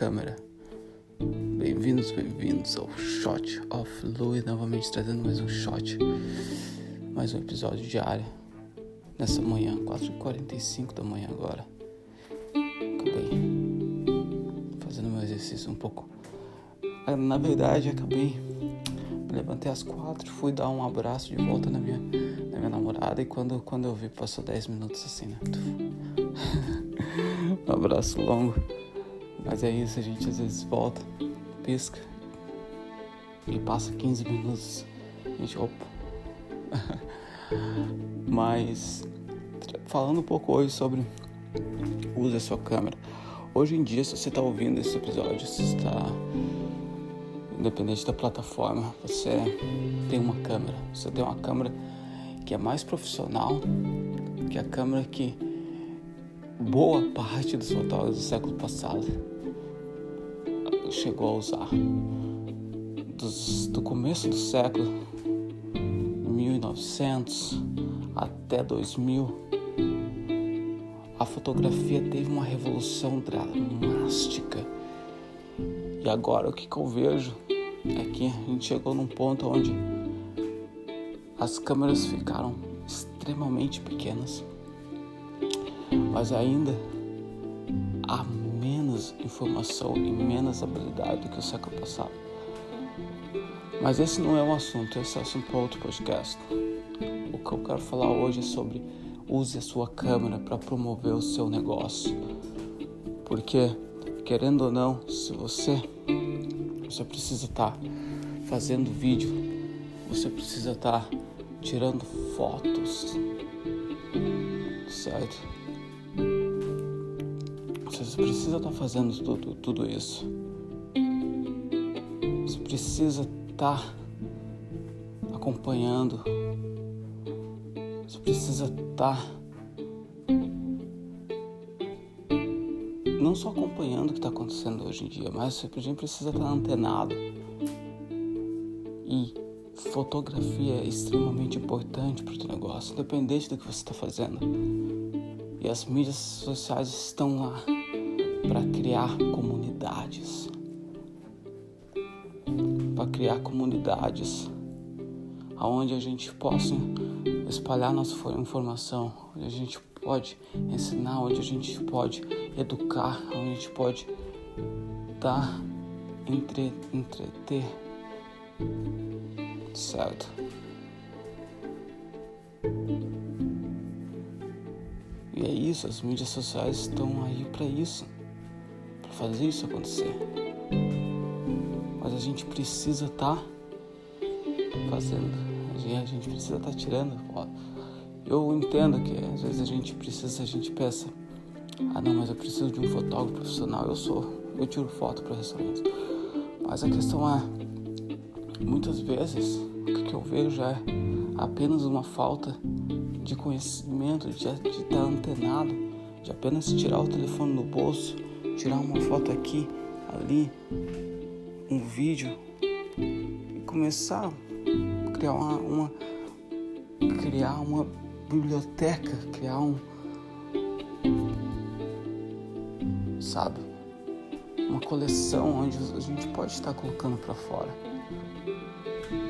câmera. Bem-vindos, bem-vindos ao Shot of Louis, novamente trazendo mais um shot, mais um episódio diário, nessa manhã, 4h45 da manhã agora. Acabei fazendo meu exercício um pouco. Ah, na verdade, acabei, me levantei às quatro, fui dar um abraço de volta na minha, na minha namorada e quando, quando eu vi, passou 10 minutos assim, né? um abraço longo. Mas é isso, a gente às vezes volta, pisca e passa 15 minutos. A gente, opa. Mas falando um pouco hoje sobre use a sua câmera. Hoje em dia, se você está ouvindo esse episódio, se está independente da plataforma, você tem uma câmera. Você tem uma câmera que é mais profissional que a câmera que boa parte dos fotógrafos do século passado chegou a usar. Dos, do começo do século, 1900 até 2000, a fotografia teve uma revolução drástica. E agora o que, que eu vejo é que a gente chegou num ponto onde as câmeras ficaram extremamente pequenas mas ainda há menos informação e menos habilidade que o século passado. Mas esse não é um assunto, esse é assunto para outro podcast. O que eu quero falar hoje é sobre use a sua câmera para promover o seu negócio. Porque, querendo ou não, se você, você precisa estar tá fazendo vídeo, você precisa estar tá tirando fotos, certo? Você precisa estar tá fazendo tudo, tudo isso. Você precisa estar tá acompanhando. Você precisa estar tá não só acompanhando o que está acontecendo hoje em dia, mas você precisa estar antenado. E fotografia é extremamente importante para o negócio, independente do que você está fazendo. E as mídias sociais estão lá para criar comunidades. Para criar comunidades onde a gente possa espalhar nossa informação, onde a gente pode ensinar, onde a gente pode educar, onde a gente pode dar, entre, entreter. Certo? E é isso, as mídias sociais estão aí para isso, fazer isso acontecer. Mas a gente precisa estar tá fazendo, a gente precisa estar tá tirando. Eu entendo que às vezes a gente precisa, a gente pensa, ah não, mas eu preciso de um fotógrafo profissional, eu sou, eu tiro foto para restaurantes. Mas a questão é, muitas vezes o que eu vejo é apenas uma falta de conhecimento, de, de estar antenado, de apenas tirar o telefone do bolso, tirar uma foto aqui, ali, um vídeo e começar a criar uma, uma criar uma biblioteca, criar um sabe? Uma coleção onde a gente pode estar colocando para fora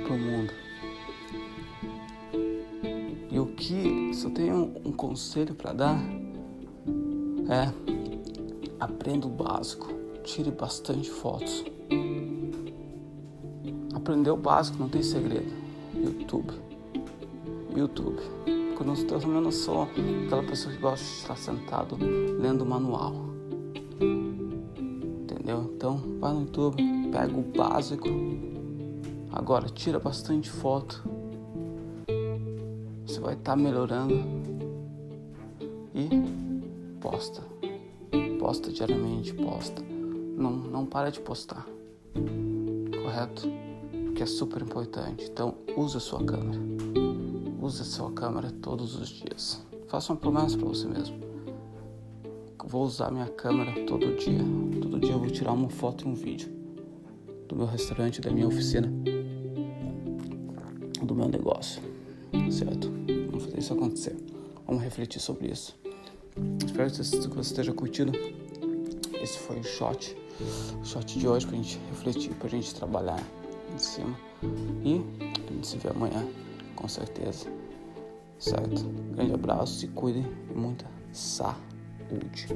para o mundo o que se eu tenho um conselho para dar é aprenda o básico, tire bastante fotos. Aprender o básico não tem segredo. YouTube. YouTube. Quando eu também não sou aquela pessoa que gosta de estar sentado lendo o manual. Entendeu? Então vai no YouTube, pega o básico. Agora tira bastante foto você vai estar tá melhorando e posta. Posta diariamente, posta. Não, não para de postar. Correto? Que é super importante. Então, use a sua câmera. Use a sua câmera todos os dias. Faça uma promessa para você mesmo. Vou usar minha câmera todo dia. Todo dia eu vou tirar uma foto e um vídeo do meu restaurante, da minha oficina, do meu negócio certo? Vamos fazer isso acontecer. Vamos refletir sobre isso. Espero que você esteja curtindo. Esse foi o shot o shot de hoje pra gente refletir, pra gente trabalhar em cima. E a gente se vê amanhã, com certeza. Certo? Grande abraço, se cuidem e muita saúde.